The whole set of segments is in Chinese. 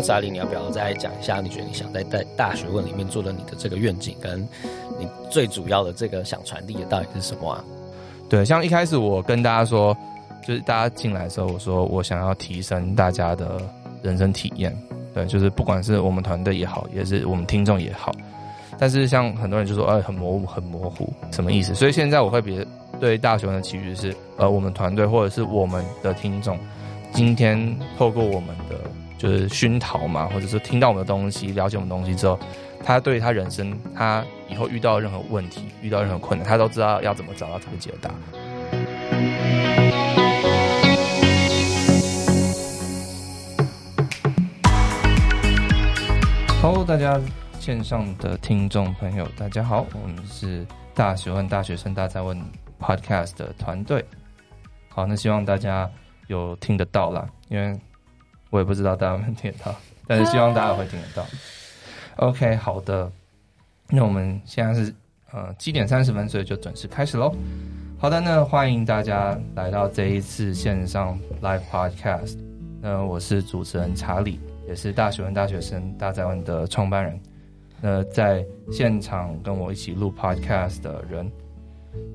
那查理，你要不要再讲一下？你觉得你想在在大学问里面做的你的这个愿景，跟你最主要的这个想传递的到底是什么啊？对，像一开始我跟大家说，就是大家进来的时候，我说我想要提升大家的人生体验。对，就是不管是我们团队也好，也是我们听众也好。但是像很多人就说，哎，很模糊，很模糊，什么意思？所以现在我会比对大学问的期许是，呃，我们团队或者是我们的听众，今天透过我们的。就是熏陶嘛，或者是听到我们的东西，了解我们的东西之后，他对他人生，他以后遇到任何问题，遇到任何困难，他都知道要怎么找到这个解答。Hello，大家线上的听众朋友，大家好，我们是大学问大学生大哉问 Podcast 的团队。好，那希望大家有听得到啦，因为。我也不知道大家能听到，但是希望大家会听得到。OK，好的，那我们现在是呃七点三十分，所以就准时开始喽。好的，那欢迎大家来到这一次线上 Live Podcast。那我是主持人查理，也是大学问大学生大宅问的创办人。那在现场跟我一起录 Podcast 的人，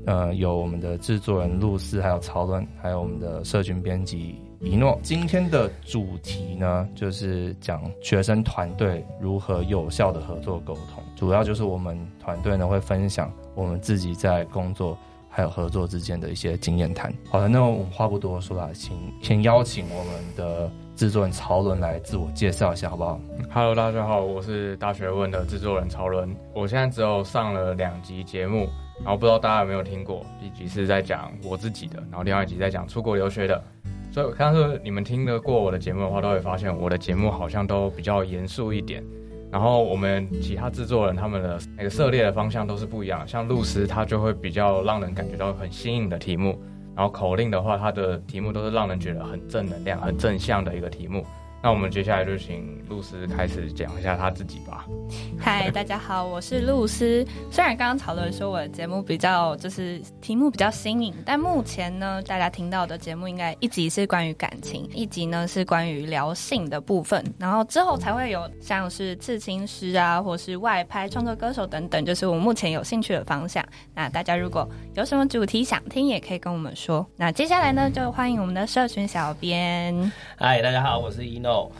呃，有我们的制作人露丝，还有曹伦，还有我们的社群编辑。一诺，今天的主题呢，就是讲学生团队如何有效的合作沟通。主要就是我们团队呢会分享我们自己在工作还有合作之间的一些经验谈。好的，那我们话不多说了，请先邀请我们的制作人曹伦来自我介绍一下，好不好？Hello，大家好，我是大学问的制作人曹伦。我现在只有上了两集节目，然后不知道大家有没有听过？一集是在讲我自己的，然后另外一集在讲出国留学的。所以，但是你们听得过我的节目的话，都会发现我的节目好像都比较严肃一点。然后，我们其他制作人他们的那个涉猎的方向都是不一样。像露丝，他就会比较让人感觉到很新颖的题目。然后，口令的话，他的题目都是让人觉得很正能量、很正向的一个题目。那我们接下来就请露丝开始讲一下她自己吧。嗨，大家好，我是露丝。虽然刚刚讨论说我的节目比较就是题目比较新颖，但目前呢，大家听到的节目应该一集是关于感情，一集呢是关于聊性的部分，然后之后才会有像是刺青师啊，或是外拍创作歌手等等，就是我目前有兴趣的方向。那大家如果有什么主题想听，也可以跟我们说。那接下来呢，就欢迎我们的社群小编。嗨，大家好，我是一诺。 어?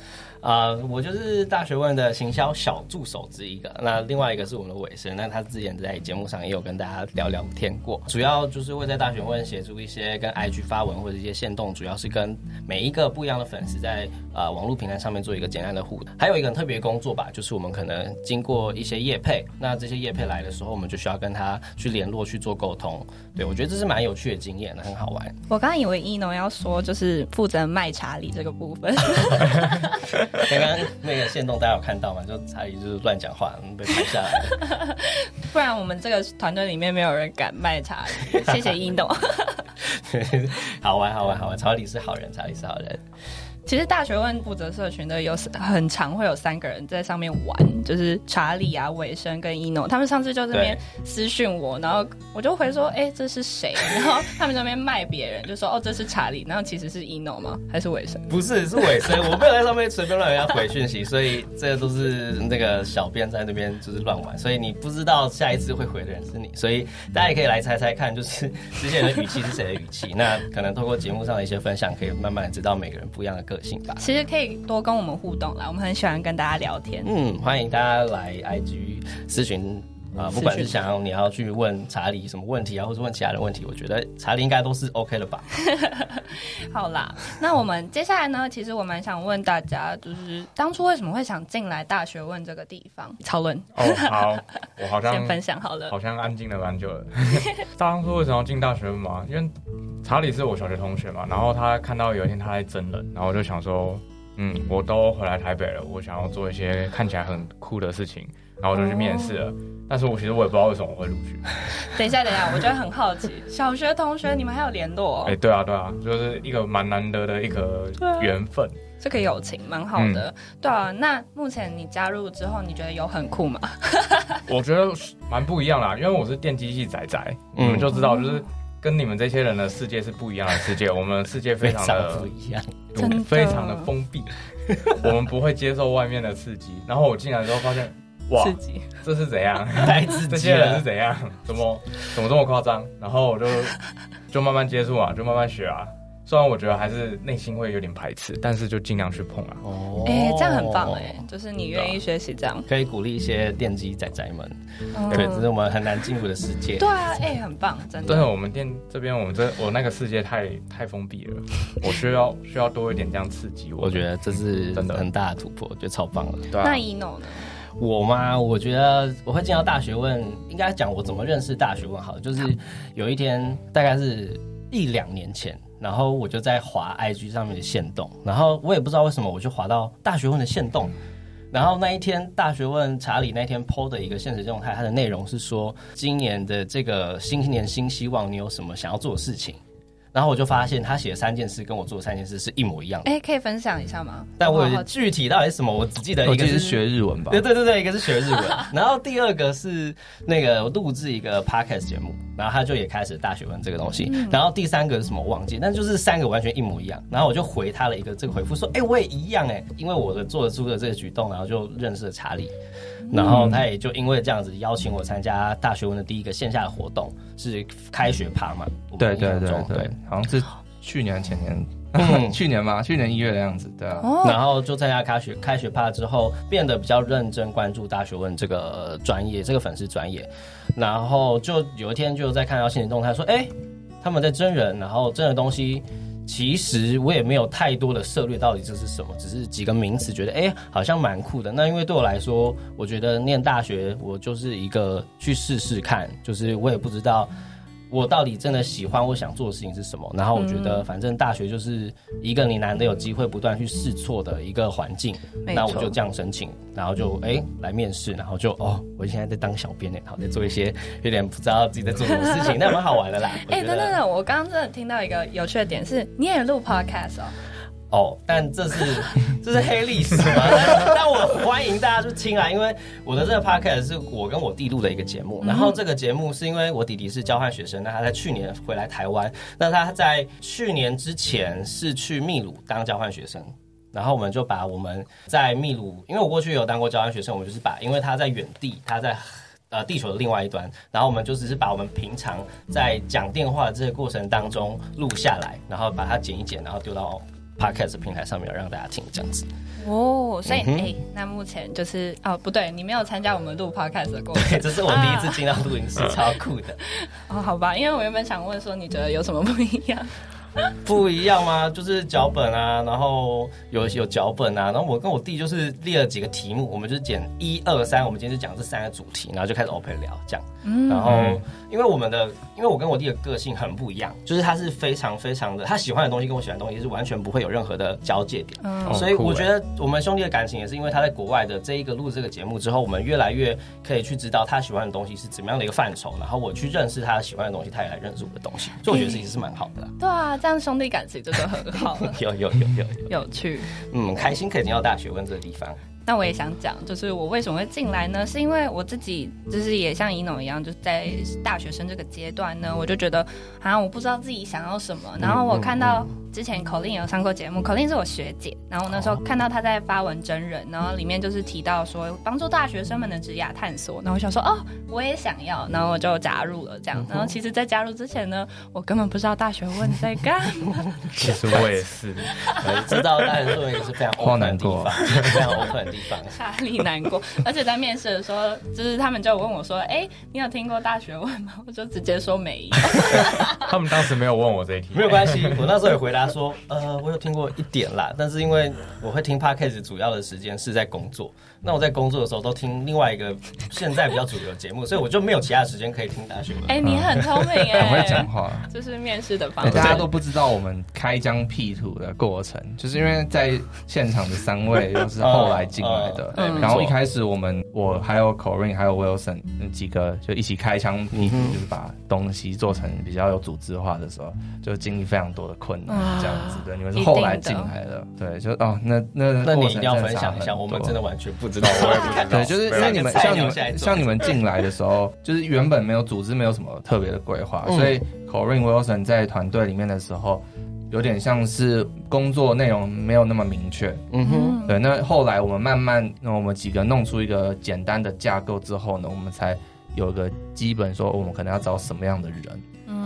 啊、呃，我就是大学问的行销小助手之一个。那另外一个是我们的尾声，那他之前在节目上也有跟大家聊聊天过。主要就是会在大学问协助一些跟 IG 发文或者一些线动，主要是跟每一个不一样的粉丝在呃网络平台上面做一个简单的互动。还有一个很特别工作吧，就是我们可能经过一些业配，那这些业配来的时候，我们就需要跟他去联络去做沟通。对，我觉得这是蛮有趣的经验，很好玩。我刚刚以为一诺要说就是负责卖茶礼这个部分。刚刚那个线动大家有看到吗？就查理就是乱讲话，被拍下来了。不然我们这个团队里面没有人敢卖查理。谢谢一董。好玩，好玩，好玩。查理是好人，查理是好人。其实大学问负责社群的有很常会有三个人在上面玩，就是查理啊、尾生跟一诺。他们上次就这边私讯我，然后我就回说：“哎、这是谁？”然后他们那边卖别人，就说：“哦，这是查理。”然后其实是一诺吗？还是尾生？不是，是尾生。我没有在上面随便乱人家回讯息，所以这都是那个小编在那边就是乱玩，所以你不知道下一次会回的人是你，所以大家也可以来猜猜看，就是之前的语气是谁的语气。那可能透过节目上的一些分享，可以慢慢知道每个人不一样的个性吧。其实可以多跟我们互动啦，我们很喜欢跟大家聊天。嗯，欢迎大家来 IG 咨询啊，不管是想要你要去问查理什么问题啊，或是问其他的问题，我觉得查理应该都是 OK 了吧。好啦，那我们接下来呢，其实我蛮想问大家，就是当初为什么会想进来大学问这个地方？讨论哦，好，我好像 先分享好了，好像安静了蛮久了。当初为什么要进大学问嘛？因为查理是我小学同学嘛，然后他看到有一天他在征人，然后我就想说，嗯，我都回来台北了，我想要做一些看起来很酷的事情，然后我就去面试了。哦、但是我其实我也不知道为什么我会录取。等一下，等一下，我觉得很好奇，小学同学你们还有联络、哦？哎、欸，对啊，对啊，就是一个蛮难得的一个缘分，这个友情蛮好的。嗯、对啊，那目前你加入之后，你觉得有很酷吗？我觉得蛮不一样啦，因为我是电机系仔仔，你们就知道就是。跟你们这些人的世界是不一样的世界，我们的世界非常的不一样，非常的封闭，我们不会接受外面的刺激。然后我进来之后发现，哇，刺激，这是怎样？太刺激，这些人是怎样？怎么怎么这么夸张？然后我就就慢慢接触啊，就慢慢学啊。虽然我觉得还是内心会有点排斥，但是就尽量去碰啊。哦，哎、欸，这样很棒哎，就是你愿意学习这样，可以鼓励一些电机仔仔们。嗯、对，这是我们很难进入的世界。对啊，哎、欸，很棒，真的。对，我们店这边，我们这我那个世界太太封闭了，我需要需要多一点这样刺激我。我觉得这是真的很大的突破，我觉得超棒了。对啊。那 Eno 呢？我吗？我觉得我会进到大学问，应该讲我怎么认识大学问好，就是有一天大概是一两年前。然后我就在滑 IG 上面的线动，然后我也不知道为什么，我就滑到大学问的线动。然后那一天大学问查理那一天 PO 的一个现实动态，它的内容是说，今年的这个新年新希望，你有什么想要做的事情？然后我就发现他写的三件事跟我做的三件事是一模一样的。哎，可以分享一下吗？但我有具体到底是什么，我只记得一个是学日文吧。对对对对，一个是学日文。然后第二个是那个我录制一个 podcast 节目，然后他就也开始大学问这个东西。然后第三个是什么我忘记，但就是三个完全一模一样。然后我就回他了一个这个回复说，哎，我也一样哎，因为我的做出的这个举动，然后就认识了查理。然后他也就因为这样子邀请我参加大学问的第一个线下的活动，是开学趴嘛？对对对对，好像是。去年前年，嗯、去年嘛，去年一月的样子，对啊。哦、然后就参加开学开学趴之后，变得比较认真关注大学问这个专业，这个粉丝专业。然后就有一天就在看到新闻动态说，哎，他们在真人，然后真的东西，其实我也没有太多的涉略，到底这是什么，只是几个名词，觉得哎好像蛮酷的。那因为对我来说，我觉得念大学，我就是一个去试试看，就是我也不知道。我到底真的喜欢我想做的事情是什么？然后我觉得，反正大学就是一个你难得有机会不断去试错的一个环境。那我就这样申请，然后就哎、欸、来面试，然后就哦，我现在在当小编呢，好在做一些有点不知道自己在做什么事情，那蛮好玩的啦。哎，等等等，我刚刚真的听到一个有趣的点是，你也录 podcast 哦。哦，但这是 这是黑历史吗？但我欢迎大家去听啊，因为我的这个 podcast 是我跟我弟录的一个节目。然后这个节目是因为我弟弟是交换学生，那他在去年回来台湾，那他在去年之前是去秘鲁当交换学生。然后我们就把我们在秘鲁，因为我过去有当过交换学生，我们就是把，因为他在远地，他在呃地球的另外一端，然后我们就只是把我们平常在讲电话的这个过程当中录下来，然后把它剪一剪，然后丢到。Podcast 平台上面让大家听这样子哦，所以哎、嗯欸，那目前就是哦，不对，你没有参加我们录 Podcast 的过程，对，这是我第一次进到录音室，啊、超酷的 哦。好吧，因为我原本想问说，你觉得有什么不一样？不一样吗？就是脚本啊，然后有有脚本啊，然后我跟我弟就是列了几个题目，我们就是剪一二三，我们今天就讲这三个主题，然后就开始 open 聊这样。嗯，然后因为我们的，因为我跟我弟的个性很不一样，就是他是非常非常的，他喜欢的东西跟我喜欢的东西是完全不会有任何的交界点。嗯，所以我觉得我们兄弟的感情也是因为他在国外的这一个录这个节目之后，我们越来越可以去知道他喜欢的东西是怎么样的一个范畴，然后我去认识他喜欢的东西，他也来认识我的东西，所以我觉得其实是蛮好的。对啊。这样兄弟感情真的很好，有有有有有趣，嗯，开心可以进到大学问这个地方。那我也想讲，就是我为什么会进来呢？是因为我自己就是也像 Eno 一样，就是在大学生这个阶段呢，我就觉得好像我不知道自己想要什么。然后我看到之前 Colin 有上过节目，Colin 是我学姐，然后我那时候看到她在发文真人，然后里面就是提到说帮助大学生们的职涯探索，然后我想说哦，我也想要，然后我就加入了这样。然后其实，在加入之前呢，我根本不知道大学问在干嘛。其实我也是，知道大学问也是非常 open 的地方，非常 open 的地方。哈利难过，而且在面试的时候，就是他们就问我说：“哎、欸，你有听过大学问吗？”我就直接说没有。他们当时没有问我这一题，没有关系。我那时候也回答他说：“呃，我有听过一点啦，但是因为我会听 Podcast 主要的时间是在工作。”那我在工作的时候都听另外一个现在比较主流的节目，所以我就没有其他时间可以听大学。哎、欸，你很聪明 哎，很会讲话。这是面试的方式。大家都不知道我们开疆辟土的过程，就是因为在现场的三位都是后来进来的。嗯、然后一开始我们我还有 Corinne 还有 Wilson 那几个就一起开疆辟土，就是把东西做成比较有组织化的时候，就经历非常多的困难。这样子的，你们是后来进来的，对，就哦，那那那你一定要分享一下，我们真的完全不知道，我也不知道。对，就是因为你们像你们像你们进来的时候，就是原本没有组织，没有什么特别的规划，所以 Corinne Wilson 在团队里面的时候，有点像是工作内容没有那么明确。嗯哼，对。那后来我们慢慢，那我们几个弄出一个简单的架构之后呢，我们才有个基本说，我们可能要找什么样的人。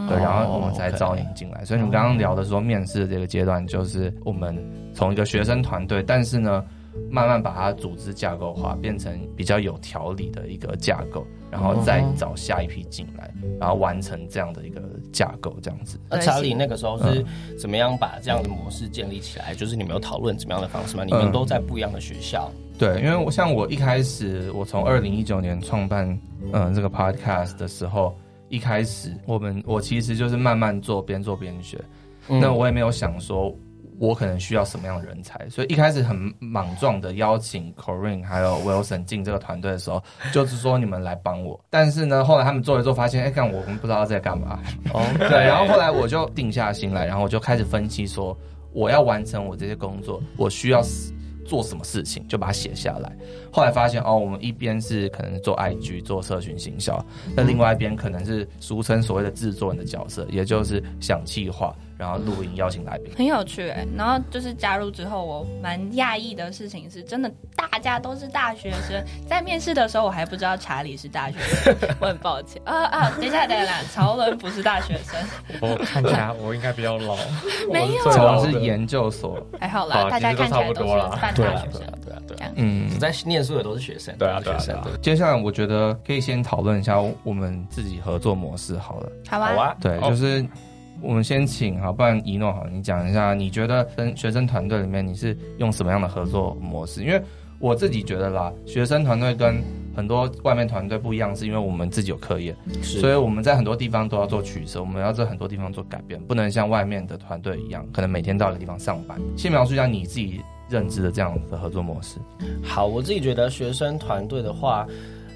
对，然后我们才招你进来。所以你们刚刚聊的说面试的这个阶段，就是我们从一个学生团队，但是呢，慢慢把它组织架构化，变成比较有条理的一个架构，然后再找下一批进来，然后完成这样的一个架构，这样子。那查理那个时候是怎么样把这样的模式建立起来？就是你们有讨论怎么样的方式吗？你们都在不一样的学校。对，因为我像我一开始，我从二零一九年创办嗯这个 podcast 的时候。一开始，我们我其实就是慢慢做，边做边学。嗯、那我也没有想说，我可能需要什么样的人才，所以一开始很莽撞的邀请 Corinne 还有 Wilson 进这个团队的时候，就是说你们来帮我。但是呢，后来他们做一做，发现哎，干、欸、我们不知道在干嘛。哦，对。然后后来我就定下心来，然后我就开始分析说，我要完成我这些工作，我需要。做什么事情就把它写下来。后来发现哦，我们一边是可能做 IG 做社群行销，那另外一边可能是俗称所谓的制作人的角色，也就是想计划。然后录音邀请来宾，很有趣哎。然后就是加入之后，我蛮讶异的事情是，真的大家都是大学生。在面试的时候，我还不知道查理是大学生，我很抱歉啊啊！等一下，等一下，曹伦不是大学生。我看起来我应该比较老，没有，我是研究所，还好啦，大家看起来都是半大学生，对啊，对啊，嗯，在念书的都是学生，对啊，学生。接下来我觉得可以先讨论一下我们自己合作模式好了，好啊，对，就是。我们先请好，不然一诺好，你讲一下，你觉得跟学生团队里面你是用什么样的合作模式？因为我自己觉得啦，学生团队跟很多外面团队不一样，是因为我们自己有课业，所以我们在很多地方都要做取舍，我们要在很多地方做改变，不能像外面的团队一样，可能每天到一个地方上班。先描述一下你自己认知的这样的合作模式。好，我自己觉得学生团队的话。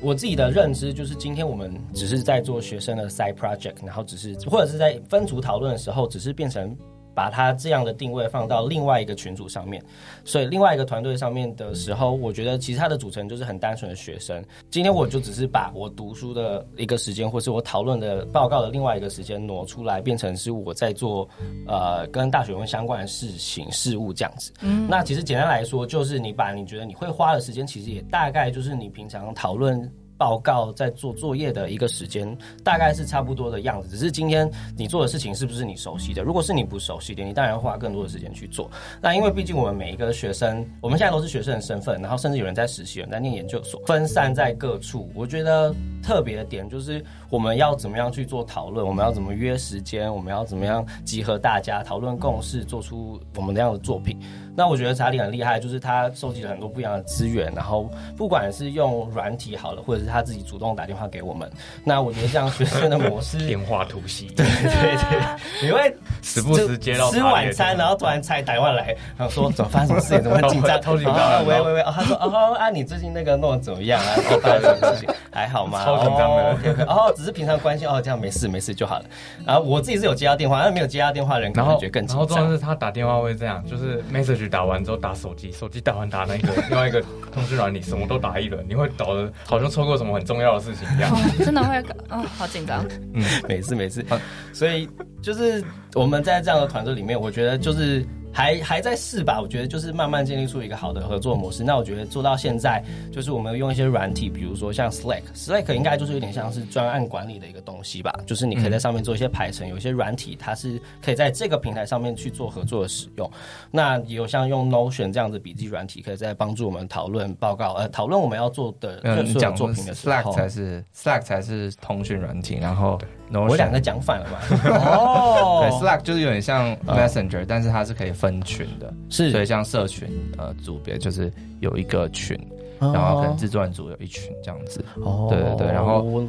我自己的认知就是，今天我们只是在做学生的 side project，然后只是或者是在分组讨论的时候，只是变成把它这样的定位放到另外一个群组上面。所以另外一个团队上面的时候，我觉得其实它的组成就是很单纯的学生。今天我就只是把我读书的一个时间，或是我讨论的报告的另外一个时间挪出来，变成是我在做呃跟大学问相关的事情事物这样子。嗯，那其实简单来说，就是你把你觉得你会花的时间，其实也大概就是你平常讨论。报告在做作业的一个时间大概是差不多的样子，只是今天你做的事情是不是你熟悉的？如果是你不熟悉的，你当然要花更多的时间去做。那因为毕竟我们每一个学生，我们现在都是学生的身份，然后甚至有人在实习，有人在念研究所，分散在各处。我觉得特别的点就是我们要怎么样去做讨论，我们要怎么约时间，我们要怎么样集合大家讨论共识，做出我们这样的作品。那我觉得查理很厉害，就是他收集了很多不一样的资源，然后不管是用软体好了，或者是他自己主动打电话给我们。那我觉得这样学生的模式，电话突袭，对对对，你会时不时接到吃晚餐，然后突然才打电话来，然后说怎么发生什么事情，怎么紧张，超紧张，喂喂喂，他说哦啊，你最近那个弄得怎么样啊？发生什么事情？还好吗？超紧张的，哦，只是平常关心哦，这样没事没事就好了。然后我自己是有接到电话，但没有接到电话的人可能觉得更紧张。然后重要是他打电话会这样，就是 message 打完之后打。手机，手机打完打那个另外一个通讯软体，什么都打一轮，你会搞得好像错过什么很重要的事情一样，哦、真的会嗯，哦，好紧张。嗯，没事没事。所以就是我们在这样的团队里面，我觉得就是。还还在试吧，我觉得就是慢慢建立出一个好的合作模式。那我觉得做到现在，就是我们用一些软体，比如说像 Slack，Slack 应该就是有点像是专案管理的一个东西吧，就是你可以在上面做一些排程，有一些软体它是可以在这个平台上面去做合作的使用。那也有像用 Notion 这样子笔记软体，可以在帮助我们讨论报告，呃，讨论我们要做的讲作品的时候。Slack 才是 Slack 才是通讯软体，然后。我两个讲反了嘛？哦，对，Slack 就是有点像 Messenger，但是它是可以分群的，是，所以像社群呃组别就是有一个群，然后可能制作人组有一群这样子。哦，对对对，然后我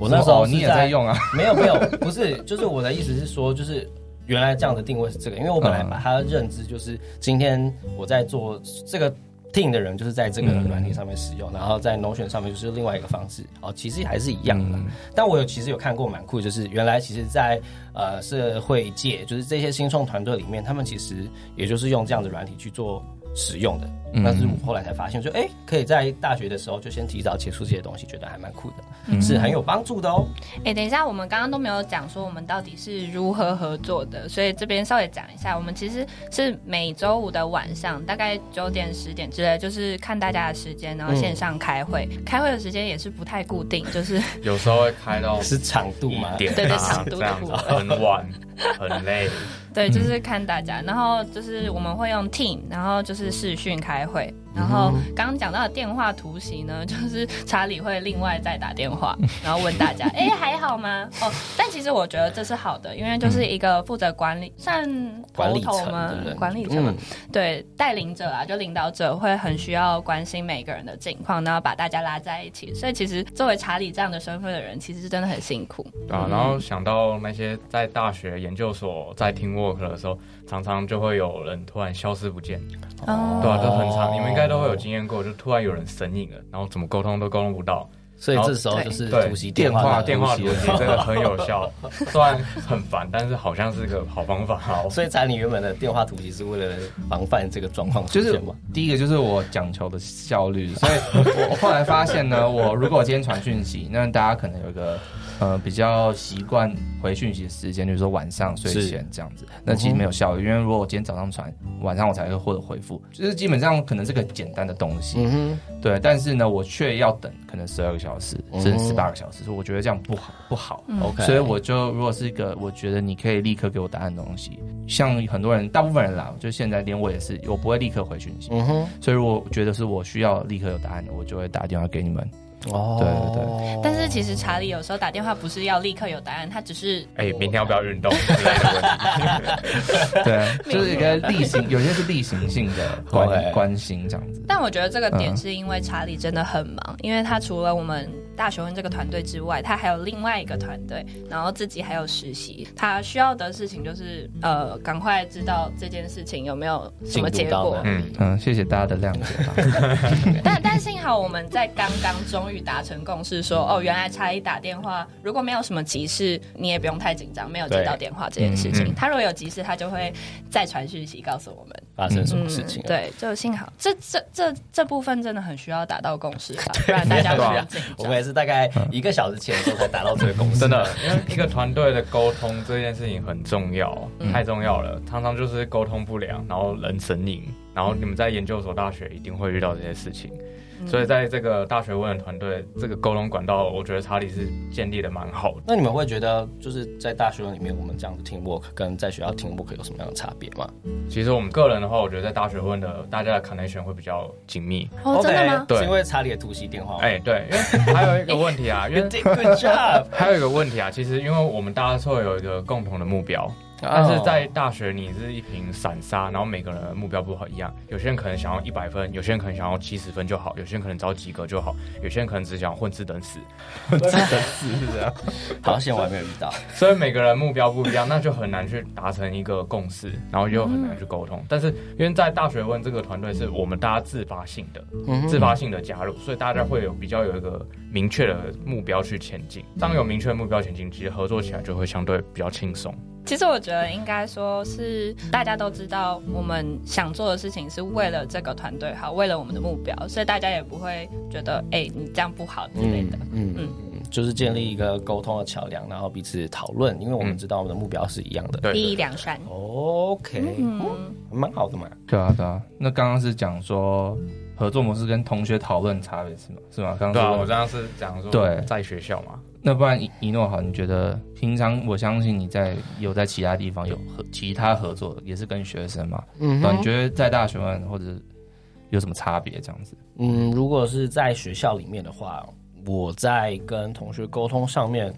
我那时候你也在用啊？没有没有，不是，就是我的意思是说，就是原来这样的定位是这个，因为我本来把它的认知就是今天我在做这个。Team 的人就是在这个软体上面使用，嗯、然后在 Notion 上面就是另外一个方式哦，其实还是一样的。嗯、但我有其实有看过蛮酷，就是原来其实在，在呃社会界，就是这些新创团队里面，他们其实也就是用这样的软体去做。使用的，但是我后来才发现，说，哎、欸，可以在大学的时候就先提早接触这些东西，觉得还蛮酷的，嗯、是很有帮助的哦。哎、欸，等一下，我们刚刚都没有讲说我们到底是如何合作的，所以这边稍微讲一下，我们其实是每周五的晚上，大概九点十点之类，就是看大家的时间，然后线上开会，嗯、开会的时间也是不太固定，就是 有时候会开到是长度嘛，对对，长度的部分很晚，很累。对，就是看大家，然后就是我们会用 Team，然后就是视讯开还会。然后刚刚讲到的电话突袭呢，就是查理会另外再打电话，然后问大家，哎，还好吗？哦，但其实我觉得这是好的，因为就是一个负责管理，算头头吗？管理层，对，带领者啊，就领导者会很需要关心每个人的境况，然后把大家拉在一起。所以其实作为查理这样的身份的人，其实是真的很辛苦。啊，然后想到那些在大学研究所在 teamwork 的时候。常常就会有人突然消失不见，哦、对啊，都很常，你们应该都会有经验过，就突然有人神隐了，然后怎么沟通都沟通不到，所以这时候就是突袭电话电话突袭，真的很有效，虽然很烦，但是好像是个好方法。好，所以查理原本的电话突袭是为了防范这个状况出现嘛？第一个就是我讲求的效率，所以我后来发现呢，我如果今天传讯息，那大家可能有一个。呃，比较习惯回讯息的时间，就是说晚上睡前这样子，那其实没有效率，因为如果我今天早上传，晚上我才会获得回复，就是基本上可能是个简单的东西，嗯，对，但是呢，我却要等可能十二个小时，甚至十八个小时，所以我觉得这样不好，不好，OK，所以我就如果是一个我觉得你可以立刻给我答案的东西，像很多人，大部分人啦，就现在连我也是，我不会立刻回讯息，嗯哼，所以如果觉得是我需要立刻有答案的，我就会打电话给你们。哦，对对对，但是其实查理有时候打电话不是要立刻有答案，他只是哎，明天要不要运动？对，就是一个例行，有些是例行性的关关心这样子。但我觉得这个点是因为查理真的很忙，因为他除了我们大学问这个团队之外，他还有另外一个团队，然后自己还有实习，他需要的事情就是呃，赶快知道这件事情有没有什么结果。嗯嗯，谢谢大家的谅解。但但幸好我们在刚刚终于。达成共识说哦，原来差一打电话，如果没有什么急事，你也不用太紧张，没有接到电话这件事情。他如果有急事，他就会再传讯息告诉我们发生什么事情。对，就幸好这这这这部分真的很需要达到共识，不然大家都很紧张。是大概一个小时前的时候才达到这个共识。真的，因为一个团队的沟通这件事情很重要，太重要了。常常就是沟通不良，然后人神隐，然后你们在研究所、大学一定会遇到这些事情。所以在这个大学问的团队，这个沟通管道，我觉得查理是建立的蛮好的。那你们会觉得，就是在大学问里面，我们这样的 teamwork 跟在学校 teamwork 有什么样的差别吗？其实我们个人的话，我觉得在大学问的大家的 connection 会比较紧密。哦，真的吗？对，是因为查理的突袭电话。哎，对，因为还有一个问题啊，因为 good job，还有一个问题啊，其实因为我们大家会有一个共同的目标。但是在大学，你是一瓶散沙，然后每个人的目标不好一样。有些人可能想要一百分，有些人可能想要七十分就好，有些人可能只要及格就好，有些人可能只想混吃等死。混吃等死是这样。好险我还没有遇到。所以每个人目标不一样，那就很难去达成一个共识，然后又很难去沟通。但是因为在大学问这个团队是我们大家自发性的，自发性的加入，所以大家会有比较有一个明确的目标去前进。当有明确的目标前进，其实合作起来就会相对比较轻松。其实我觉得应该说是大家都知道，我们想做的事情是为了这个团队好，为了我们的目标，所以大家也不会觉得哎，你这样不好之类的。嗯嗯，嗯，就是建立一个沟通的桥梁，然后彼此讨论，因为我们知道我们的目标是一样的。一良善。OK，嗯，蛮好的嘛。对啊对啊，那刚刚是讲说合作模式跟同学讨论差别是吗？是吗？刚刚对啊，我刚刚是讲说对，在学校嘛。那不然一一诺好，你觉得平常我相信你在有在其他地方有和其他合作，也是跟学生嘛？嗯哼，你觉得在大学问或者有什么差别？这样子？嗯，如果是在学校里面的话，我在跟同学沟通上面，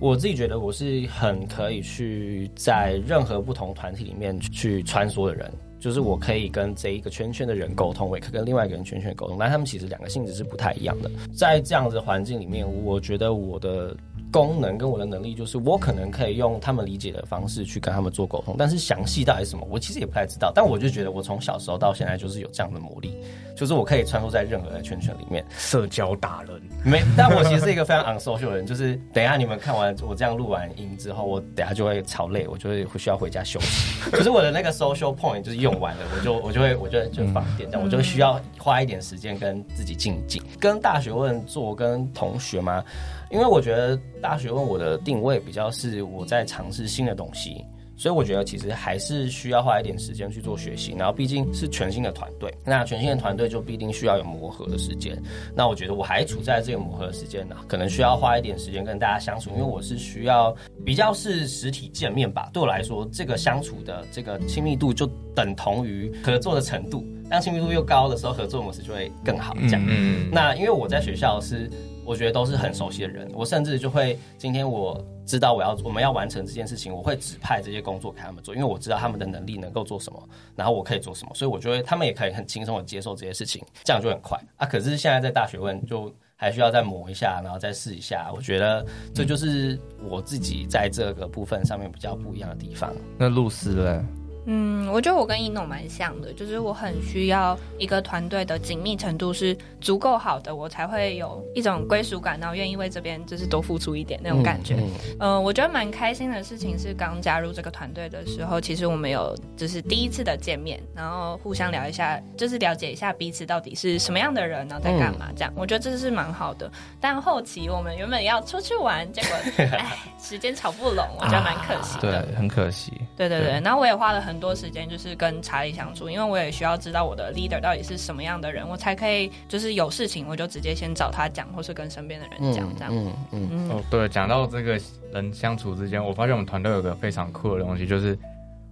我自己觉得我是很可以去在任何不同团体里面去穿梭的人。就是我可以跟这一个圈圈的人沟通，我也可以跟另外一个人圈圈沟通，但他们其实两个性质是不太一样的。在这样子的环境里面，我觉得我的功能跟我的能力，就是我可能可以用他们理解的方式去跟他们做沟通，但是详细到底是什么，我其实也不太知道。但我就觉得我从小时候到现在就是有这样的魔力，就是我可以穿梭在任何的圈圈里面，社交达人。没，但我其实是一个非常 unsocial 的人，就是等一下你们看完我这样录完音之后，我等下就会超累，我就会需要回家休息。可是我的那个 social point 就是用完了，我就我就会我就就放电，这样我就需要花一点时间跟自己静静。跟大学问做跟同学吗？因为我觉得大学问我的定位比较是我在尝试新的东西，所以我觉得其实还是需要花一点时间去做学习。然后毕竟是全新的团队，那全新的团队就必定需要有磨合的时间。那我觉得我还处在这个磨合的时间呢，可能需要花一点时间跟大家相处，因为我是需要比较是实体见面吧。对我来说，这个相处的这个亲密度就等同于合作的程度。当亲密度又高的时候，合作模式就会更好。这样，嗯，那因为我在学校是。我觉得都是很熟悉的人，我甚至就会今天我知道我要我们要完成这件事情，我会指派这些工作给他们做，因为我知道他们的能力能够做什么，然后我可以做什么，所以我觉得他们也可以很轻松的接受这些事情，这样就很快啊。可是现在在大学问就还需要再磨一下，然后再试一下，我觉得这就是我自己在这个部分上面比较不一样的地方。那露丝嘞？嗯，我觉得我跟一诺蛮像的，就是我很需要一个团队的紧密程度是足够好的，我才会有一种归属感，然后愿意为这边就是多付出一点那种感觉。嗯，嗯呃，我觉得蛮开心的事情是刚加入这个团队的时候，其实我们有就是第一次的见面，然后互相聊一下，就是了解一下彼此到底是什么样的人，然后在干嘛这样。我觉得这是蛮好的。但后期我们原本要出去玩，结果哎，时间吵不拢，我觉得蛮可惜的。啊，对，很可惜。对对对，对然后我也花了很。很多时间就是跟查理相处，因为我也需要知道我的 leader 到底是什么样的人，我才可以就是有事情我就直接先找他讲，或是跟身边的人讲这样。嗯嗯嗯。哦，对，讲到这个人相处之间，我发现我们团队有个非常酷的东西，就是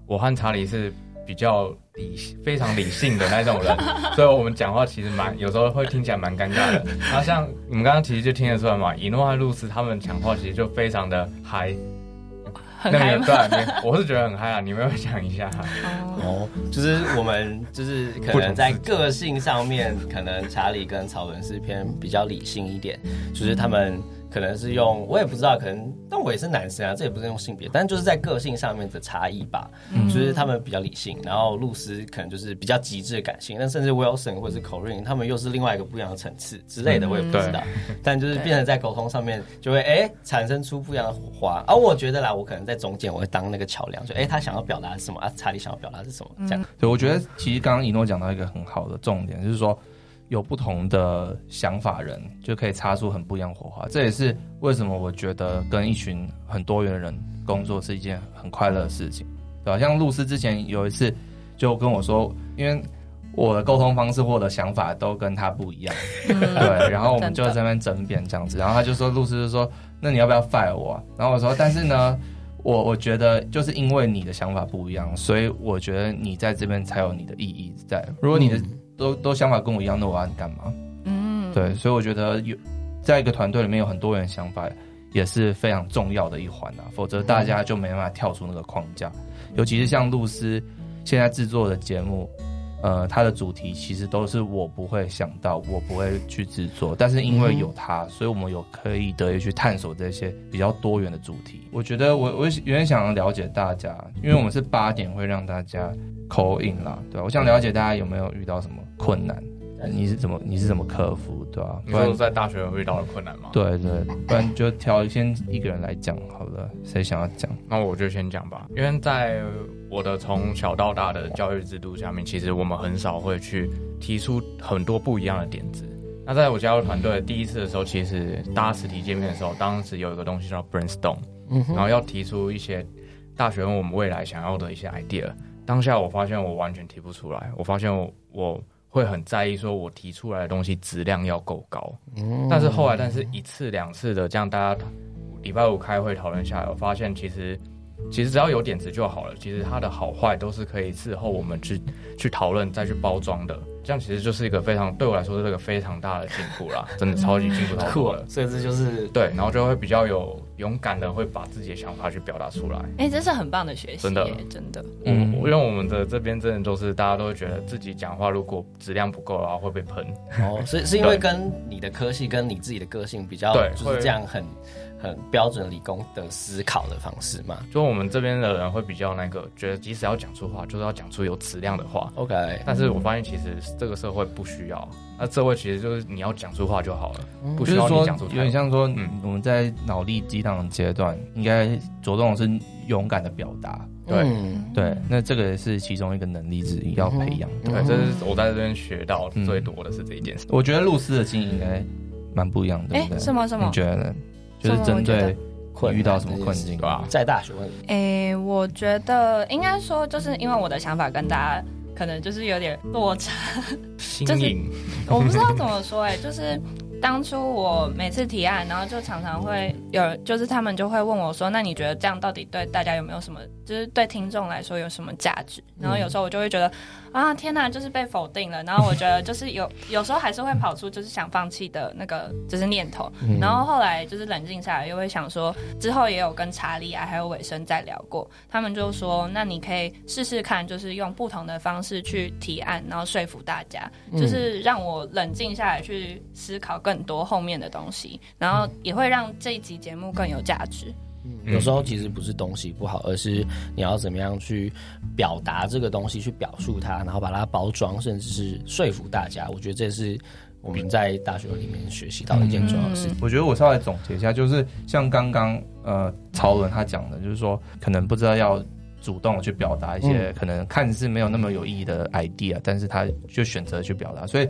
我和查理是比较理非常理性的那种人，所以我们讲话其实蛮有时候会听起来蛮尴尬的。然后像你们刚刚其实就听得出来嘛，以诺和露丝他们讲话其实就非常的嗨。很嗨吗？对，我是觉得很嗨啊！你们要想一下哦，就是我们就是可能在个性上面，可能查理跟曹伦是偏比较理性一点，就是他们。可能是用，我也不知道，可能，但我也是男生啊，这也不是用性别，但就是在个性上面的差异吧。嗯，就是他们比较理性，然后露丝可能就是比较极致的感性，但甚至 Wilson 或者是 Corinne 他们又是另外一个不一样的层次之类的，我也不知道。嗯、但就是变成在沟通上面就会哎、欸、产生出不一样的火花。而、啊、我觉得啦，我可能在中间，我会当那个桥梁，就哎、欸、他想要表达是什么啊，查理想要表达是什么这样。对，我觉得其实刚刚一诺讲到一个很好的重点，就是说。有不同的想法人就可以擦出很不一样火花，这也是为什么我觉得跟一群很多元的人工作是一件很快乐的事情，对吧？像露丝之前有一次就跟我说，因为我的沟通方式或我的想法都跟他不一样，对，然后我们就在那边争辩这样子，然后他就说，露丝就说，那你要不要 fire 我啊？然后我说，但是呢，我我觉得就是因为你的想法不一样，所以我觉得你在这边才有你的意义在。如果你的都都想法跟我一样，那我要你干嘛？嗯，对，所以我觉得有在一个团队里面有很多人想法也是非常重要的一环啊，否则大家就没办法跳出那个框架。尤其是像露丝现在制作的节目，呃，它的主题其实都是我不会想到，我不会去制作，但是因为有它，所以我们有可以得以去探索这些比较多元的主题。我觉得我我有点想要了解大家，因为我们是八点会让大家 call in 啦，对吧？我想了解大家有没有遇到什么困难？你是怎么你是怎么克服，对吧？不然在大学有遇到的困难吗？对对，不然就挑先一个人来讲好了，谁想要讲？那我就先讲吧。因为在我的从小到大的教育制度下面，其实我们很少会去提出很多不一样的点子。那在我加入团队第一次的时候，其实大家实体见面的时候，当时有一个东西叫 brainstorm，然后要提出一些大学问我们未来想要的一些 idea。当下我发现我完全提不出来，我发现我我会很在意说我提出来的东西质量要够高。但是后来，但是一次两次的这样大家礼拜五开会讨论下来，我发现其实其实只要有点子就好了。其实它的好坏都是可以事后我们去去讨论再去包装的。这样其实就是一个非常对我来说是一个非常大的进步啦，真的超级进步太多 了。所以这就是对，然后就会比较有勇敢的会把自己的想法去表达出来。哎、欸，这是很棒的学习，真的真的。嗯，因为我们的这边真的都是大家都会觉得自己讲话如果质量不够的话会被喷。哦，所以是因为跟你的科系跟你自己的个性比较，对，就是这样很很标准理工的思考的方式嘛。就我们这边的人会比较那个，觉得即使要讲出话，就是要讲出有质量的话。OK，但是我发现其实这个社会不需要，那社会其实就是你要讲出话就好了，嗯、不需要你讲出。有点像说，嗯，我们在脑力激荡的阶段，应该着重的是勇敢的表达。对、嗯、对，那这个也是其中一个能力之一要培养。对，这是我在这边学到最多的是这一件事。我觉得露丝的经验应该蛮不一样的，对不对？什么什么？你觉得呢？就是针对遇到什么困境吧，在大学问。哎，我觉得应该说，就是因为我的想法跟大家可能就是有点落差，就是。我不知道怎么说，哎，就是。当初我每次提案，然后就常常会有，就是他们就会问我说：“那你觉得这样到底对大家有没有什么，就是对听众来说有什么价值？”然后有时候我就会觉得。啊天哪，就是被否定了。然后我觉得就是有 有时候还是会跑出就是想放弃的那个就是念头。嗯、然后后来就是冷静下来，又会想说，之后也有跟查理啊还有尾生在聊过，他们就说，那你可以试试看，就是用不同的方式去提案，然后说服大家，就是让我冷静下来去思考更多后面的东西，然后也会让这一集节目更有价值。有时候其实不是东西不好，而是你要怎么样去表达这个东西，去表述它，然后把它包装，甚至是说服大家。我觉得这是我们在大学里面学习到的一件重要的事情。我觉得我稍微总结一下，就是像刚刚呃曹伦他讲的，就是说可能不知道要主动的去表达一些可能看似没有那么有意义的 idea，但是他就选择去表达，所以。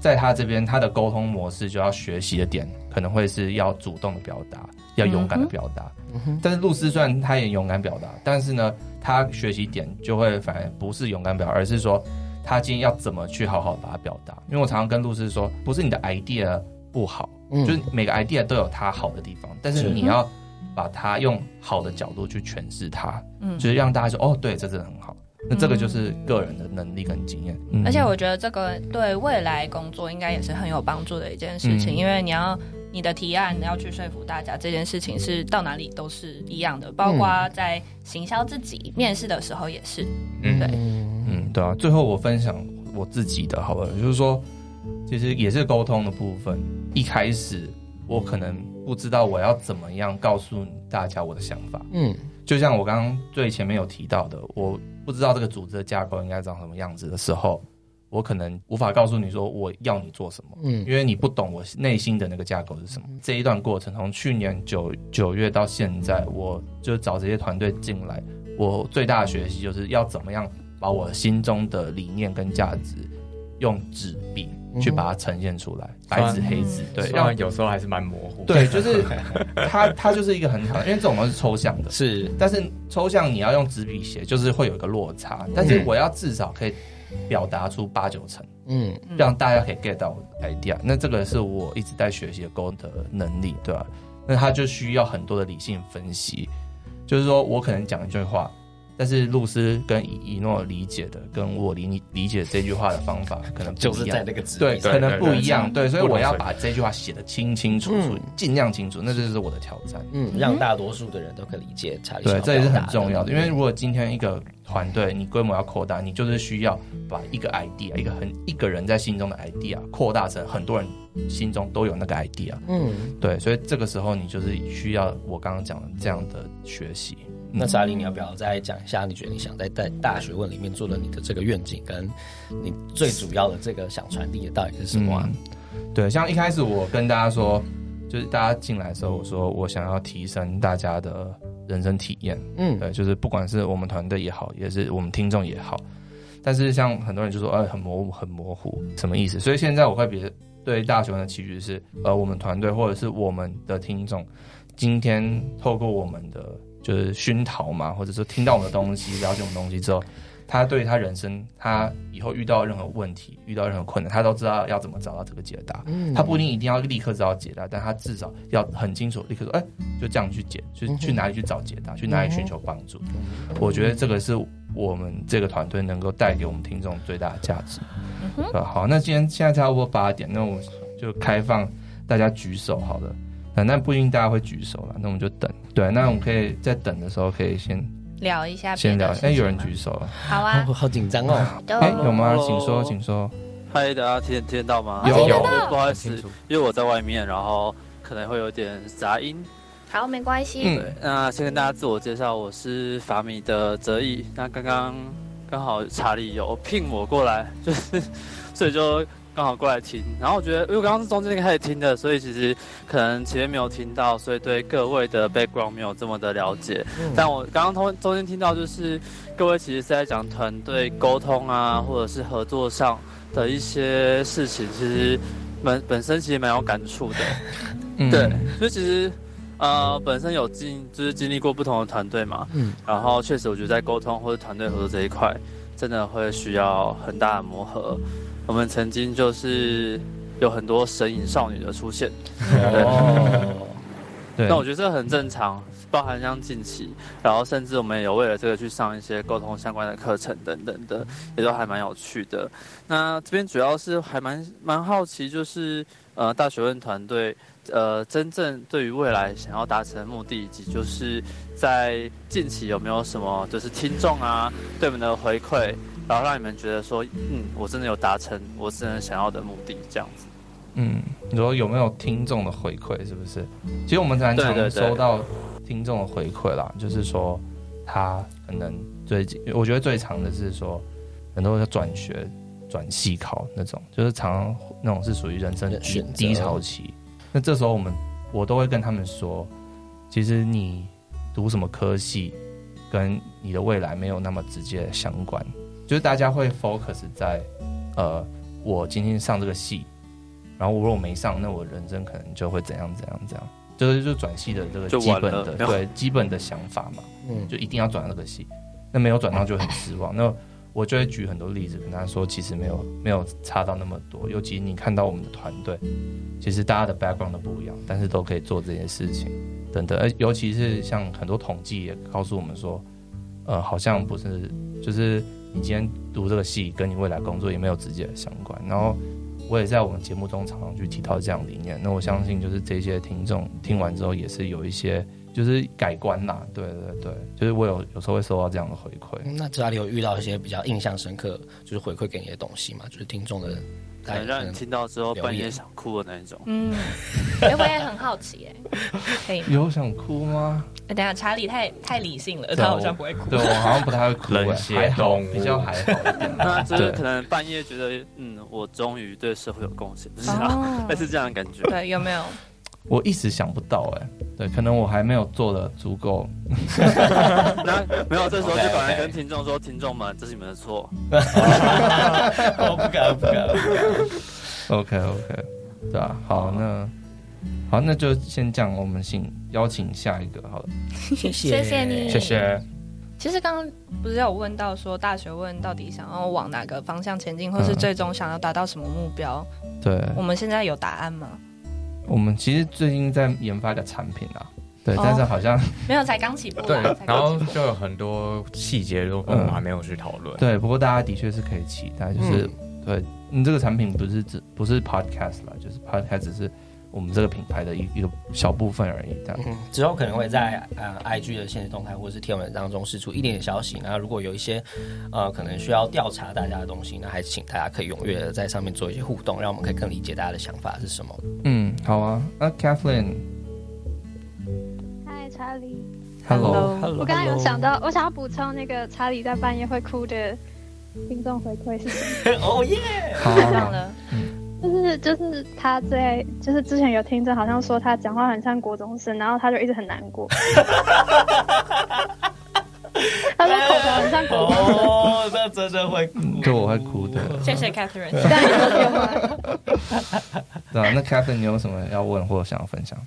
在他这边，他的沟通模式就要学习的点，可能会是要主动的表达，要勇敢的表达。嗯哼。但是露丝虽然他也勇敢表达，但是呢，他学习点就会反而不是勇敢表达，而是说他今天要怎么去好好把它表达。因为我常常跟露丝说，不是你的 idea 不好，嗯，就是每个 idea 都有它好的地方，但是你要把它用好的角度去诠释它，嗯，就是让大家说，哦，对，这真的很好。那这个就是个人的能力跟经验，嗯、而且我觉得这个对未来工作应该也是很有帮助的一件事情，嗯、因为你要你的提案你要去说服大家，这件事情是到哪里都是一样的，包括在行销自己面试的时候也是，嗯、对，嗯，对啊。最后我分享我自己的好了，就是说，其实也是沟通的部分。一开始我可能不知道我要怎么样告诉大家我的想法，嗯。就像我刚刚最前面有提到的，我不知道这个组织的架构应该长什么样子的时候，我可能无法告诉你说我要你做什么，嗯，因为你不懂我内心的那个架构是什么。这一段过程从去年九九月到现在，我就找这些团队进来，我最大的学习就是要怎么样把我心中的理念跟价值用纸笔。去把它呈现出来，白纸黑字，对，让有时候还是蛮模糊。对，就是它，它就是一个很好，因为这种东西是抽象的，是，但是抽象你要用纸笔写，就是会有一个落差。但是我要至少可以表达出八九成，嗯，让大家可以 get 到我的 idea。那这个是我一直在学习的沟通的能力，对吧？那他就需要很多的理性分析，就是说我可能讲一句话。但是露丝跟以诺理解的，跟我理理解这句话的方法可能不一样，就是在那个字对，可能不一样，对，所以我要把这句话写的清清楚楚，尽量清楚，那这就是我的挑战，嗯，让大多数的人都可以理解才对，这也是很重要的，因为如果今天一个团队你规模要扩大，你就是需要把一个 idea，一个很一个人在心中的 idea 扩大成很多人心中都有那个 idea，嗯，对，所以这个时候你就是需要我刚刚讲的这样的学习。那查理，你要不要再讲一下？你觉得你想在在大学问里面做的你的这个愿景，跟你最主要的这个想传递的到底是什么啊？嗯，对，像一开始我跟大家说，就是大家进来的时候，我说我想要提升大家的人生体验。嗯，对，就是不管是我们团队也好，也是我们听众也好。但是像很多人就说，呃，很模糊，很模糊，什么意思？所以现在我会比对大学问的期许是，呃，我们团队或者是我们的听众，今天透过我们的。就是熏陶嘛，或者说听到我们的东西，了解我们东西之后，他对他人生，他以后遇到任何问题，遇到任何困难，他都知道要怎么找到这个解答。嗯，他不一定一定要立刻知道解答，但他至少要很清楚，立刻说，哎、欸，就这样去解，去去哪里去找解答，去哪里寻求帮助。我觉得这个是我们这个团队能够带给我们听众最大的价值。嗯。好，那今天现在差不多八点，那我就开放大家举手，好了。那不一定大家会举手了，那我们就等。对，那我们可以在等的时候可以先聊一下，先聊。哎，有人举手了，好啊，好紧张哦。哎，有吗？请说，请说。嗨，大家听听到吗？有有，不好意思，因为我在外面，然后可能会有点杂音，好，没关系。嗯，那先跟大家自我介绍，我是法米的泽毅。那刚刚刚好查理有聘我过来，就是所以就。刚好过来听，然后我觉得，因为我刚刚是中间开始听的，所以其实可能前面没有听到，所以对各位的 background 没有这么的了解。嗯、但我刚刚通中间听到，就是各位其实是在讲团队沟通啊，或者是合作上的一些事情，其实本本身其实蛮有感触的。嗯、对，所以其实呃，本身有经就是经历过不同的团队嘛，嗯，然后确实我觉得在沟通或者团队合作这一块，真的会需要很大的磨合。我们曾经就是有很多神隐少女的出现，对，那我觉得这很正常，包含像近期，然后甚至我们也有为了这个去上一些沟通相关的课程等等的，也都还蛮有趣的。那这边主要是还蛮蛮好奇，就是呃大学问团队呃真正对于未来想要达成的目的，以及就是在近期有没有什么就是听众啊对我们的回馈。然后让你们觉得说，嗯，我真的有达成我真的想要的目的，这样子。嗯，你说有没有听众的回馈？是不是？其实我们常常收到听众的回馈啦，对对对，就是说他可能最近，我觉得最常的是说，很多人转学、转系考那种，就是常常那种是属于人生低低潮期。那这时候我们我都会跟他们说，其实你读什么科系，跟你的未来没有那么直接相关。就是大家会 focus 在，呃，我今天上这个戏，然后我如果没上，那我人生可能就会怎样怎样怎样，就是就转系的这个基本的对基本的想法嘛，嗯，就一定要转到那个系，那没有转到就很失望。那我就会举很多例子跟他说，其实没有没有差到那么多，尤其你看到我们的团队，其实大家的 background 都不一样，但是都可以做这件事情等等，而尤其是像很多统计也告诉我们说，呃，好像不是就是。你今天读这个戏，跟你未来工作也没有直接的相关。然后我也在我们节目中常常去提到这样理念。那我相信，就是这些听众听完之后，也是有一些就是改观啦。对对对，就是我有有时候会收到这样的回馈。那这里有遇到一些比较印象深刻，就是回馈给你的东西嘛？就是听众的。很让你听到之后半夜想哭的那一种。嗯，哎，我也很好奇，哎，可以有想哭吗？哎，等下查理太太理性了，他好像不会哭。对，我好像不太会哭，冷血动物比较还好一点。那就是可能半夜觉得，嗯，我终于对社会有贡献，是啊，类似这样的感觉。对，有没有？我一时想不到，哎，对，可能我还没有做的足够。那没有，这时候就赶快跟听众说：“听众们，这是你们的错。”我不敢，不敢，不敢。OK，OK，对啊，好，那好，那就先这样，我们请邀请下一个，好了。谢谢，谢谢你，谢谢。其实刚刚不是有问到说，大学问到底想要往哪个方向前进，或是最终想要达到什么目标？对，我们现在有答案吗？我们其实最近在研发一个产品啊，对，但是好像没有，才刚起步。对，然后就有很多细节都我们还没有去讨论。对，不过大家的确是可以期待，就是对你这个产品不是只不是 podcast 啦，就是 podcast 只是我们这个品牌的一一个小部分而已。这样，之后可能会在呃 IG 的限时动态或者是贴文当中释出一点点消息。那如果有一些呃可能需要调查大家的东西，那还是请大家可以踊跃的在上面做一些互动，让我们可以更理解大家的想法是什么。嗯，好啊。那 Kathleen，嗨，查理，Hello，Hello 我刚刚有想到，我想要补充那个查理在半夜会哭的听众回馈是什么？哦耶，太棒了。就是就是他在就是之前有听着好像说他讲话很像国中生，然后他就一直很难过。他说口条很像国中生。哦，那真的会哭，对，我会哭的。谢谢 Catherine。对啊，那 Catherine 你有什么要问或想要分享？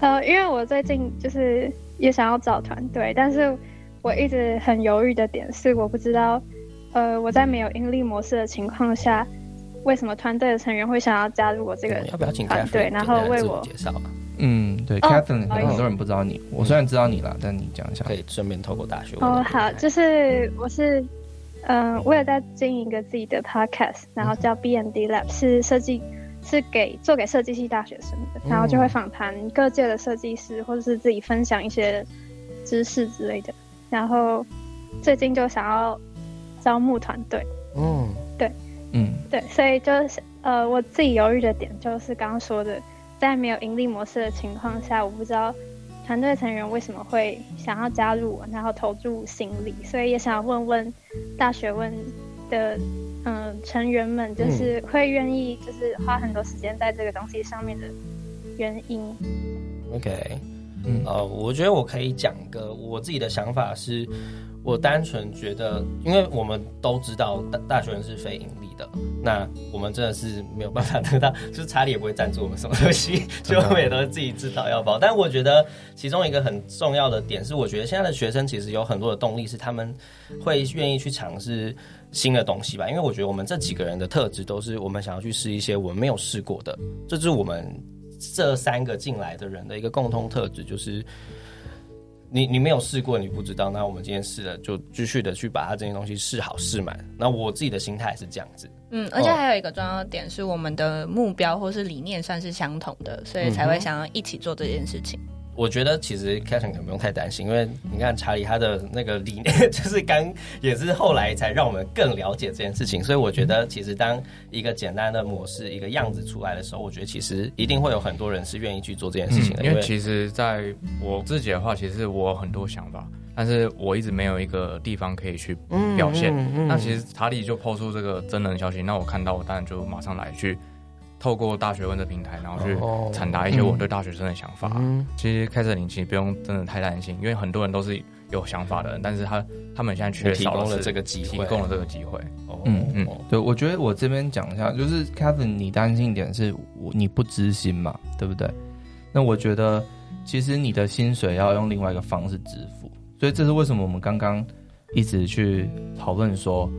呃，因为我最近就是也想要找团队，但是我一直很犹豫的点是，我不知道，呃，我在没有盈利模式的情况下。为什么团队的成员会想要加入我这个要不要请团队？然后为我介绍。嗯，对，Catherine，可能很多人不知道你。我虽然知道你了，但你讲一下。可以顺便透过大学问。哦，好，就是我是，嗯，我也在经营一个自己的 podcast，然后叫 BND Lab，是设计，是给做给设计系大学生的，然后就会访谈各界的设计师，或者是自己分享一些知识之类的。然后最近就想要招募团队。嗯，对。嗯，对，所以就是呃，我自己犹豫的点就是刚刚说的，在没有盈利模式的情况下，我不知道团队成员为什么会想要加入我，然后投注心力，所以也想问问大学问的嗯、呃、成员们，就是会愿意就是花很多时间在这个东西上面的原因。OK，嗯，呃，我觉得我可以讲个我自己的想法是。我单纯觉得，因为我们都知道大大学生是非盈利的，那我们真的是没有办法得到，就是查理也不会赞助我们什么东西，所以我们也都是自己自掏腰包。但我觉得其中一个很重要的点是，我觉得现在的学生其实有很多的动力，是他们会愿意去尝试新的东西吧。因为我觉得我们这几个人的特质都是我们想要去试一些我们没有试过的，这就是我们这三个进来的人的一个共通特质，就是。你你没有试过，你不知道。那我们今天试了，就继续的去把它这些东西试好试满。那我自己的心态是这样子。嗯，而且还有一个重要的点是，我们的目标或是理念算是相同的，所以才会想要一起做这件事情。我觉得其实 Catherine 可能不用太担心，因为你看查理他的那个理念，就是刚也是后来才让我们更了解这件事情。所以我觉得其实当一个简单的模式、一个样子出来的时候，我觉得其实一定会有很多人是愿意去做这件事情的。嗯，因为其实在我自己的话，其实我有很多想法，但是我一直没有一个地方可以去表现。嗯嗯嗯，那其实查理就抛出这个真人消息，那我看到我当然就马上来去。透过大学问的平台，然后去传达一些我对大学生的想法。嗯、其实开设灵气不用真的太担心，因为很多人都是有想法的人，但是他他们现在缺少了这个机会，提供了这个机会。嗯嗯，对，我觉得我这边讲一下，就是 Kevin，你担心一点是我你不知心嘛，对不对？那我觉得其实你的薪水要用另外一个方式支付，所以这是为什么我们刚刚一直去讨论说。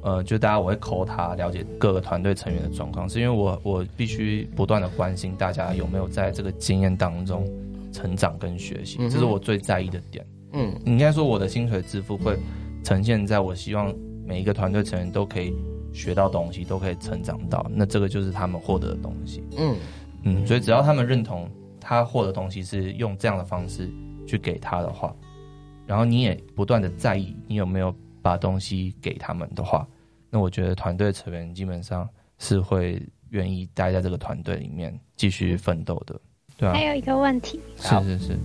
呃，就大家我会 call 他了解各个团队成员的状况，是因为我我必须不断的关心大家有没有在这个经验当中成长跟学习，这是我最在意的点。嗯，你应该说我的薪水支付会呈现在我希望每一个团队成员都可以学到东西，都可以成长到，那这个就是他们获得的东西。嗯嗯，所以只要他们认同他获得东西是用这样的方式去给他的话，然后你也不断的在意你有没有。把东西给他们的话，那我觉得团队成员基本上是会愿意待在这个团队里面继续奋斗的，对啊。还有一个问题，是是是，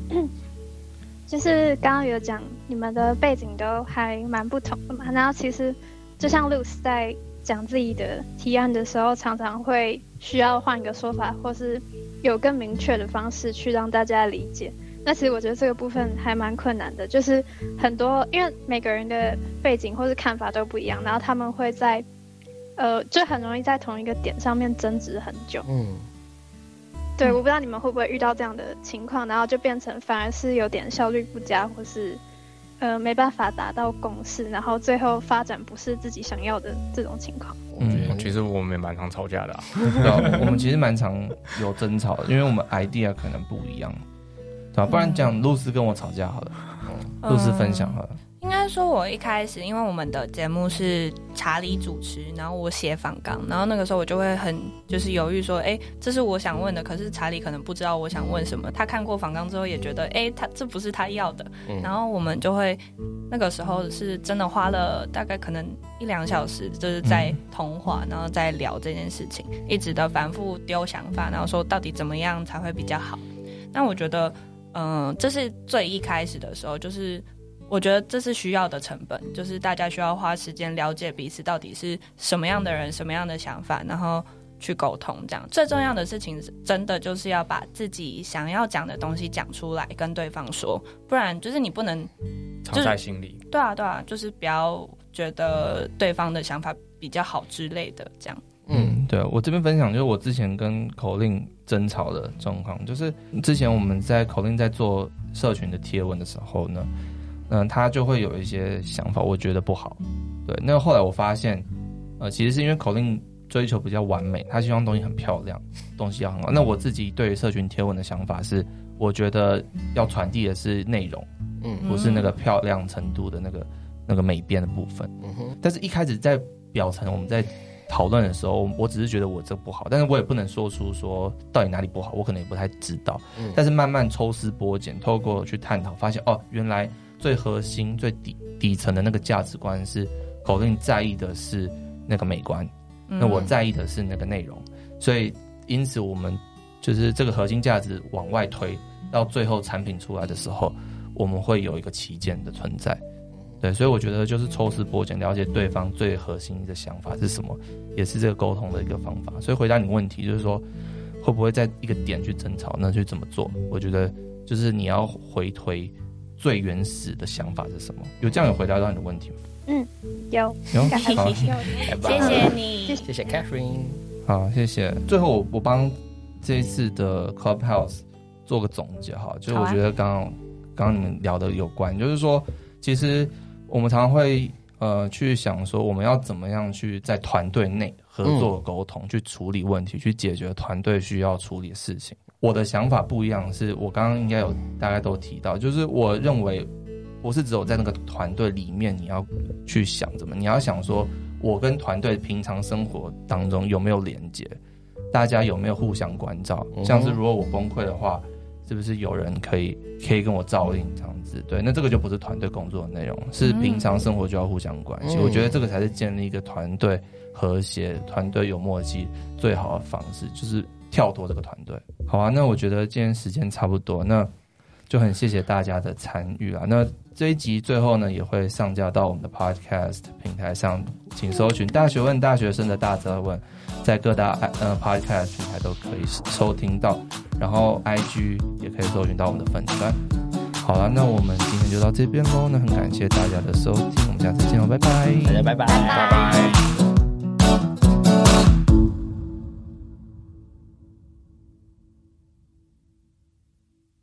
就是刚刚有讲你们的背景都还蛮不同的嘛，然后其实就像 Luz 在讲自己的提案的时候，常常会需要换一个说法，或是有更明确的方式去让大家理解。那其实我觉得这个部分还蛮困难的，就是很多因为每个人的背景或是看法都不一样，然后他们会在，呃，就很容易在同一个点上面争执很久。嗯，对，我不知道你们会不会遇到这样的情况，然后就变成反而是有点效率不佳，或是呃没办法达到共识，然后最后发展不是自己想要的这种情况。嗯，其实我们也蛮常吵架的啊，对啊，我们其实蛮常有争吵的，因为我们 idea 可能不一样。对，不然讲露丝跟我吵架好了，露丝分享好了。应该说，我一开始因为我们的节目是查理主持，然后我写访纲，然后那个时候我就会很就是犹豫说，哎，这是我想问的，可是查理可能不知道我想问什么。他看过访纲之后也觉得，哎，他这不是他要的。然后我们就会那个时候是真的花了大概可能一两小时，就是在通话，然后在聊这件事情，一直的反复丢想法，然后说到底怎么样才会比较好。那我觉得。嗯，这是最一开始的时候，就是我觉得这是需要的成本，就是大家需要花时间了解彼此到底是什么样的人，什么样的想法，然后去沟通。这样最重要的事情，真的就是要把自己想要讲的东西讲出来，跟对方说，不然就是你不能藏在心里。对啊，对啊，就是不要觉得对方的想法比较好之类的，这样。嗯，对，我这边分享就是我之前跟口令争吵的状况，就是之前我们在口令在做社群的贴文的时候呢，嗯，他就会有一些想法，我觉得不好。对，那后来我发现，呃，其实是因为口令追求比较完美，他希望东西很漂亮，东西要很好。那我自己对于社群贴文的想法是，我觉得要传递的是内容，嗯，不是那个漂亮程度的那个那个美编的部分。嗯哼，但是一开始在表层我们在。讨论的时候，我只是觉得我这不好，但是我也不能说出说到底哪里不好，我可能也不太知道。嗯，但是慢慢抽丝剥茧，透过去探讨，发现哦，原来最核心、最底底层的那个价值观是口令在意的是那个美观，那我在意的是那个内容，所以因此我们就是这个核心价值往外推，到最后产品出来的时候，我们会有一个旗舰的存在。对，所以我觉得就是抽丝剥茧，了解对方最核心的想法是什么，也是这个沟通的一个方法。所以回答你问题，就是说会不会在一个点去争吵，那去怎么做？我觉得就是你要回推最原始的想法是什么。有这样有回答到你的问题吗？嗯，有，有，好，谢谢你，谢谢 Catherine，好，谢谢。最后我我帮这一次的 Clubhouse 做个总结哈，就是我觉得刚刚刚刚你们聊的有关，就是说其实。我们常常会呃去想说，我们要怎么样去在团队内合作沟通，去处理问题，去解决团队需要处理的事情。我的想法不一样，是我刚刚应该有大概都提到，就是我认为不是只有在那个团队里面你要去想怎么，你要想说我跟团队平常生活当中有没有连接，大家有没有互相关照，像是如果我崩溃的话。是不是有人可以可以跟我照应这样子？对，那这个就不是团队工作的内容，是平常生活就要互相关系。嗯、我觉得这个才是建立一个团队和谐、团队有默契最好的方式，就是跳脱这个团队。好啊，那我觉得今天时间差不多，那就很谢谢大家的参与啊。那这一集最后呢，也会上架到我们的 Podcast 平台上，请搜寻“大学问大学生的大责问”。在各大呃 Podcast 平台都可以收听到，然后 IG 也可以搜寻到我们的粉钻。好了，那我们今天就到这边喽。那很感谢大家的收听，我们下次见喽，拜拜，大家拜拜，拜拜。